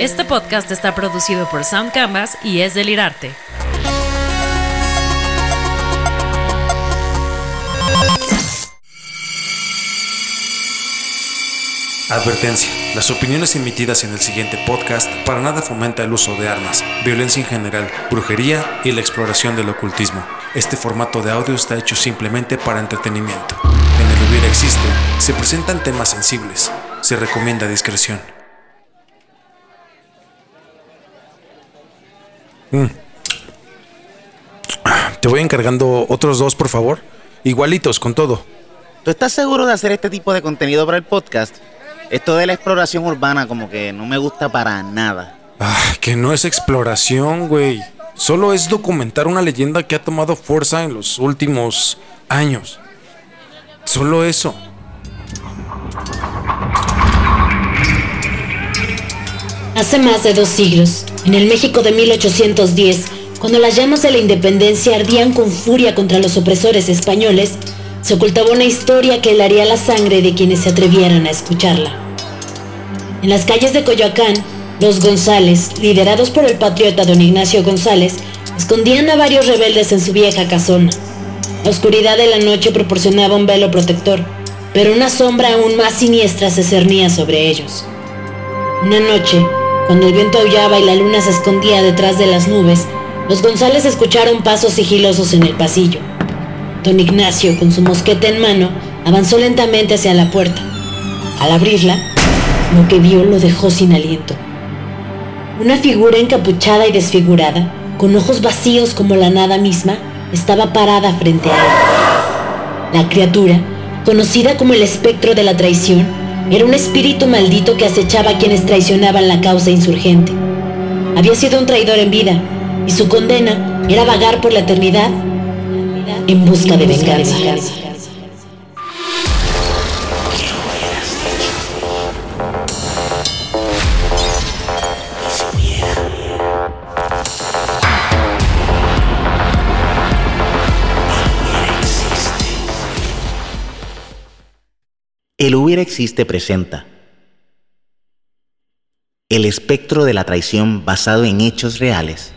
Este podcast está producido por Sound Canvas y es delirarte. Advertencia. Las opiniones emitidas en el siguiente podcast para nada fomenta el uso de armas, violencia en general, brujería y la exploración del ocultismo. Este formato de audio está hecho simplemente para entretenimiento. En el hubiera existe, se presentan temas sensibles. Se recomienda discreción. Mm. Te voy encargando otros dos, por favor. Igualitos, con todo. ¿Tú estás seguro de hacer este tipo de contenido para el podcast? Esto de la exploración urbana como que no me gusta para nada. Ah, que no es exploración, güey. Solo es documentar una leyenda que ha tomado fuerza en los últimos años. Solo eso. Hace más de dos siglos, en el México de 1810, cuando las llamas de la independencia ardían con furia contra los opresores españoles, se ocultaba una historia que helaría la sangre de quienes se atrevieran a escucharla. En las calles de Coyoacán, los González, liderados por el patriota don Ignacio González, escondían a varios rebeldes en su vieja casona. La oscuridad de la noche proporcionaba un velo protector, pero una sombra aún más siniestra se cernía sobre ellos. Una noche, cuando el viento aullaba y la luna se escondía detrás de las nubes, los González escucharon pasos sigilosos en el pasillo. Don Ignacio, con su mosqueta en mano, avanzó lentamente hacia la puerta. Al abrirla, lo que vio lo dejó sin aliento. Una figura encapuchada y desfigurada, con ojos vacíos como la nada misma, estaba parada frente a él. La criatura, conocida como el espectro de la traición, era un espíritu maldito que acechaba a quienes traicionaban la causa insurgente. Había sido un traidor en vida, y su condena era vagar por la eternidad en busca de venganza. El hubiera existe presenta el espectro de la traición basado en hechos reales.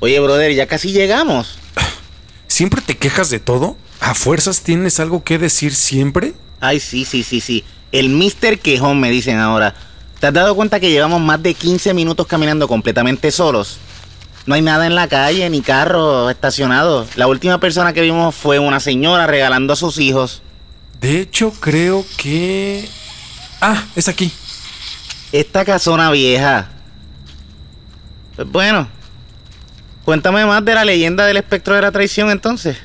Oye, brother, ya casi llegamos. ¿Siempre te quejas de todo? ¿A fuerzas tienes algo que decir siempre? Ay, sí, sí, sí, sí. El Mr. Quejón me dicen ahora. ¿Te has dado cuenta que llevamos más de 15 minutos caminando completamente solos? No hay nada en la calle, ni carro estacionado. La última persona que vimos fue una señora regalando a sus hijos. De hecho, creo que... Ah, es aquí. Esta casona vieja. Pues bueno. Cuéntame más de la leyenda del espectro de la traición entonces.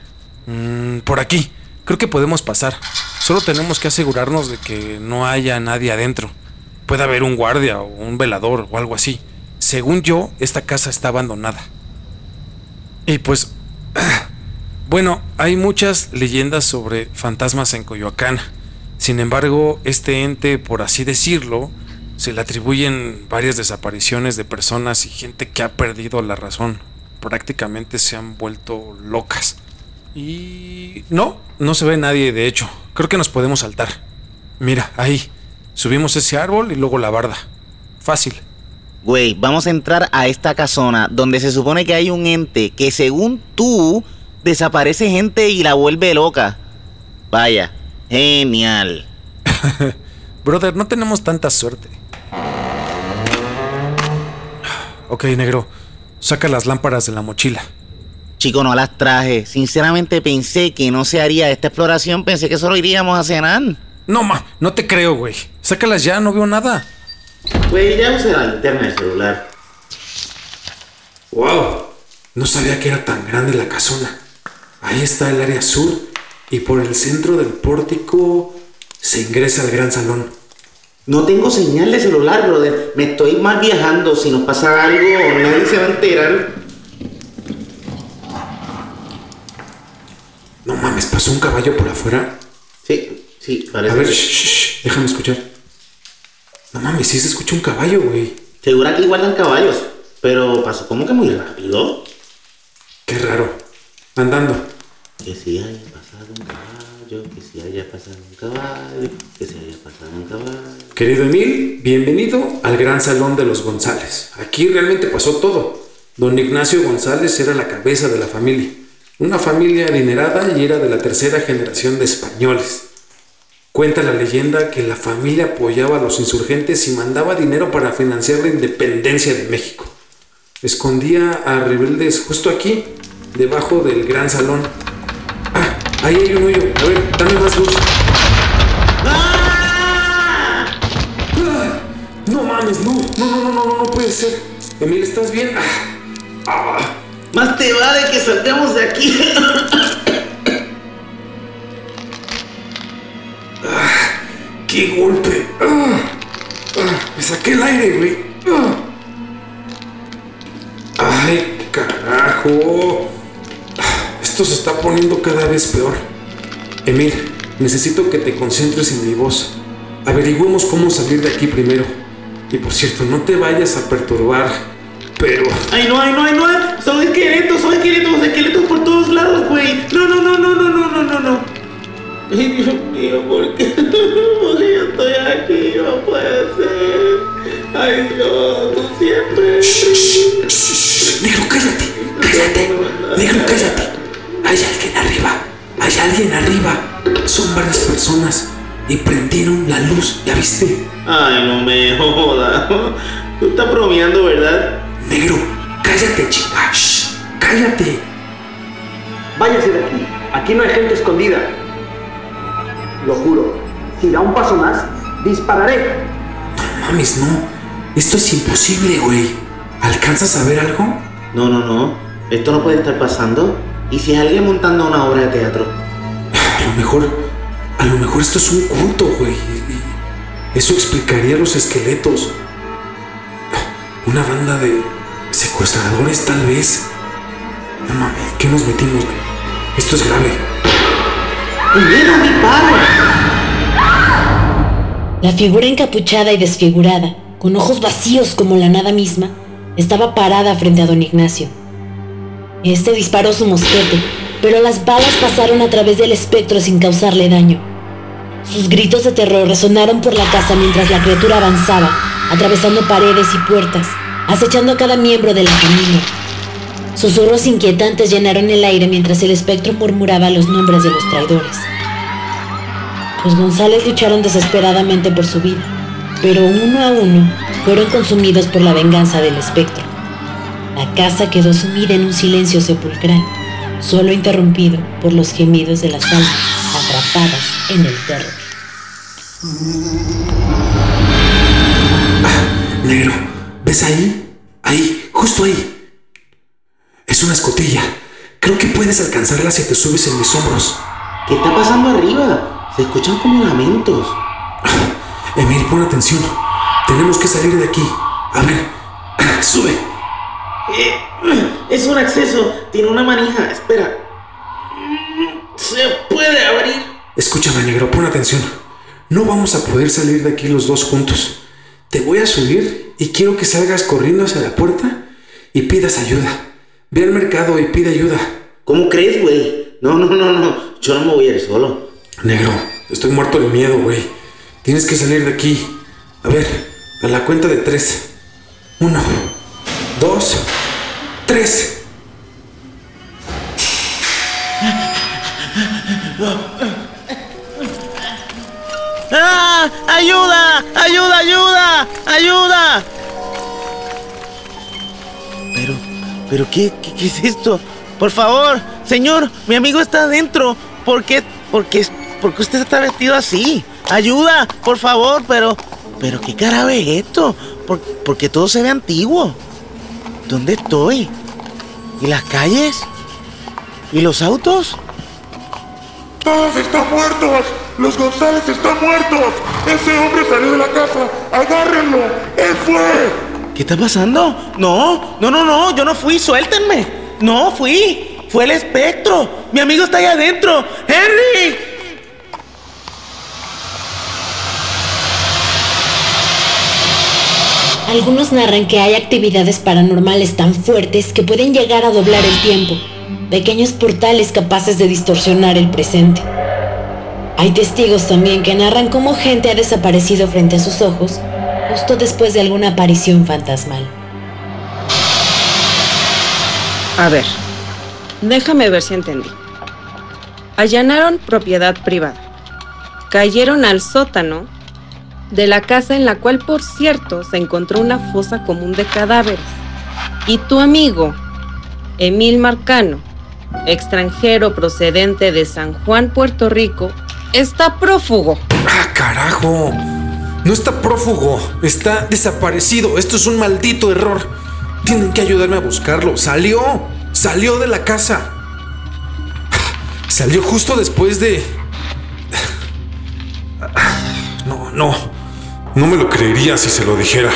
Mm, por aquí. Creo que podemos pasar. Solo tenemos que asegurarnos de que no haya nadie adentro. Puede haber un guardia o un velador o algo así. Según yo, esta casa está abandonada. Y pues... Bueno, hay muchas leyendas sobre fantasmas en Coyoacán. Sin embargo, este ente, por así decirlo, se le atribuyen varias desapariciones de personas y gente que ha perdido la razón. Prácticamente se han vuelto locas. Y... No, no se ve nadie, de hecho. Creo que nos podemos saltar. Mira, ahí. Subimos ese árbol y luego la barda. Fácil. Güey, vamos a entrar a esta casona donde se supone que hay un ente que según tú desaparece gente y la vuelve loca. Vaya, genial. Brother, no tenemos tanta suerte. Ok, negro. Saca las lámparas de la mochila. Chico, no las traje. Sinceramente pensé que no se haría esta exploración. Pensé que solo iríamos a cenar. No, ma, no te creo, güey. Sácalas ya, no veo nada. Güey, ya usé la linterna del celular. ¡Wow! No sabía que era tan grande la casona. Ahí está el área sur y por el centro del pórtico se ingresa al gran salón. No tengo señal de celular, brother. Me estoy mal viajando. Si nos pasa algo, nadie se va a enterar. No mames, pasó un caballo por afuera. Sí, sí, parece. A ver, shh, shh, déjame escuchar. No mames, sí se escucha un caballo, güey. Seguro aquí guardan caballos. Pero pasó como que muy rápido. Qué raro. Andando. Que sí haya pasado un caballo caballo, que si haya pasado un caballo, que si haya pasado un caballo. Querido Emil, bienvenido al Gran Salón de los González. Aquí realmente pasó todo. Don Ignacio González era la cabeza de la familia. Una familia adinerada y era de la tercera generación de españoles. Cuenta la leyenda que la familia apoyaba a los insurgentes y mandaba dinero para financiar la independencia de México. Escondía a rebeldes justo aquí, debajo del gran salón. Ah, ahí hay un hoyo. A ver, dame más luz. ¡Ah! No mames, no, no, no, no, no, no puede ser. Emil, ¿estás bien? Ah. Más te vale que saltemos de aquí. ¡Qué golpe! Ah, ah, me saqué el aire, güey. Ah. ¡Ay, carajo! Esto se está poniendo cada vez peor. Emil, necesito que te concentres en mi voz. Averigüemos cómo salir de aquí primero. Y por cierto, no te vayas a perturbar, pero... ¡Ay, no, ay, no, ay, no! ¡Son esqueletos, son esqueletos, esqueletos por todos lados, güey! ¡No, no, no, no, no, no, no, no! ¡Ay, Dios mío, por qué? ¿Por qué yo estoy aquí? No puede ser. Ay, Dios, tú siempre. Shh, shh, shh, Negro, cállate, cállate. Negro, cállate. Hay alguien arriba. Hay alguien arriba. Son varias personas. Y prendieron la luz, ¿ya viste? Ay, no me jodas. Tú estás bromeando, ¿verdad? Negro, cállate, chica. Shh, cállate. Váyase de aquí. Aquí no hay gente escondida. Lo juro. Si da un paso más, dispararé. No mames, no. Esto es imposible, güey. ¿Alcanzas a ver algo? No, no, no. Esto no puede estar pasando. ¿Y si es alguien montando una obra de teatro? A lo mejor. A lo mejor esto es un culto, güey. Eso explicaría los esqueletos. Una banda de secuestradores, tal vez. No mames, ¿qué nos metimos, güey? Esto es grave. ¡Mira mi padre! La figura encapuchada y desfigurada, con ojos vacíos como la nada misma, estaba parada frente a don Ignacio. Este disparó su mosquete, pero las balas pasaron a través del espectro sin causarle daño. Sus gritos de terror resonaron por la casa mientras la criatura avanzaba, atravesando paredes y puertas, acechando a cada miembro de la familia. Susurros inquietantes llenaron el aire mientras el espectro murmuraba los nombres de los traidores. Los González lucharon desesperadamente por su vida, pero uno a uno fueron consumidos por la venganza del espectro. La casa quedó sumida en un silencio sepulcral, solo interrumpido por los gemidos de las almas atrapadas en el terror. Negro, ¿ves ahí? Ahí, justo ahí. Es una escotilla. Creo que puedes alcanzarla si te subes en mis hombros. ¿Qué está pasando arriba? Se escuchan como lamentos. Emil, pon atención. Tenemos que salir de aquí. A ver, sube. Eh, es un acceso. Tiene una manija. Espera. Se puede abrir. Escúchame, negro, pon atención. No vamos a poder salir de aquí los dos juntos. Te voy a subir y quiero que salgas corriendo hacia la puerta y pidas ayuda. Ve al mercado y pide ayuda. ¿Cómo crees, güey? No, no, no, no. Yo no me voy a ir solo. Negro, estoy muerto de miedo, güey. Tienes que salir de aquí. A ver, a la cuenta de tres. Uno, dos, tres. ¡Ah! ¡Ayuda! ¡Ayuda, ayuda! ¡Ayuda! Pero, pero, ¿qué, qué, es esto? Por favor, señor, mi amigo está adentro. ¿Por qué, por qué, por qué usted está vestido así? Ayuda, por favor, pero, pero, ¿qué carajo es esto? ¿Por, porque todo se ve antiguo. ¿Dónde estoy? ¿Y las calles? ¿Y los autos? ¡Todos están muertos! ¡Los González están muertos! ¡Ese hombre salió de la casa! ¡Agárrenlo! ¡Él fue! ¿Qué está pasando? No, no, no, no, yo no fui, suéltenme. No fui, fue el espectro. Mi amigo está ahí adentro. ¡Henry! Algunos narran que hay actividades paranormales tan fuertes que pueden llegar a doblar el tiempo, pequeños portales capaces de distorsionar el presente. Hay testigos también que narran cómo gente ha desaparecido frente a sus ojos justo después de alguna aparición fantasmal. A ver, déjame ver si entendí. Allanaron propiedad privada. Cayeron al sótano de la casa en la cual, por cierto, se encontró una fosa común de cadáveres. Y tu amigo, Emil Marcano, extranjero procedente de San Juan, Puerto Rico, está prófugo. ¡Ah, carajo! No está prófugo, está desaparecido. Esto es un maldito error. Tienen que ayudarme a buscarlo. Salió, salió de la casa. Salió justo después de... No, no. No me lo creería si se lo dijera.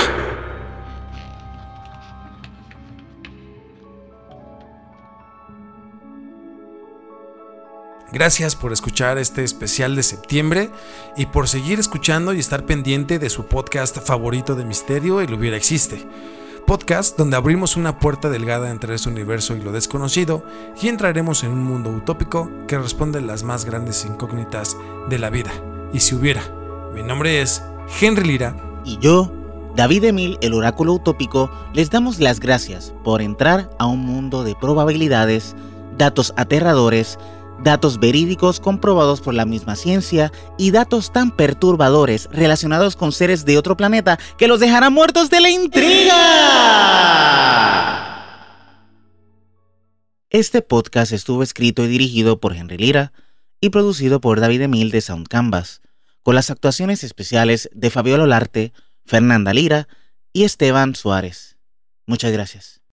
Gracias por escuchar este especial de septiembre y por seguir escuchando y estar pendiente de su podcast favorito de misterio, El Hubiera Existe. Podcast donde abrimos una puerta delgada entre este universo y lo desconocido y entraremos en un mundo utópico que responde a las más grandes incógnitas de la vida. Y si hubiera. Mi nombre es Henry Lira. Y yo, David Emil, el oráculo utópico, les damos las gracias por entrar a un mundo de probabilidades, datos aterradores, datos verídicos comprobados por la misma ciencia y datos tan perturbadores relacionados con seres de otro planeta que los dejarán muertos de la intriga. Este podcast estuvo escrito y dirigido por Henry Lira y producido por David Emil de Sound Canvas, con las actuaciones especiales de Fabiola Olarte, Fernanda Lira y Esteban Suárez. Muchas gracias.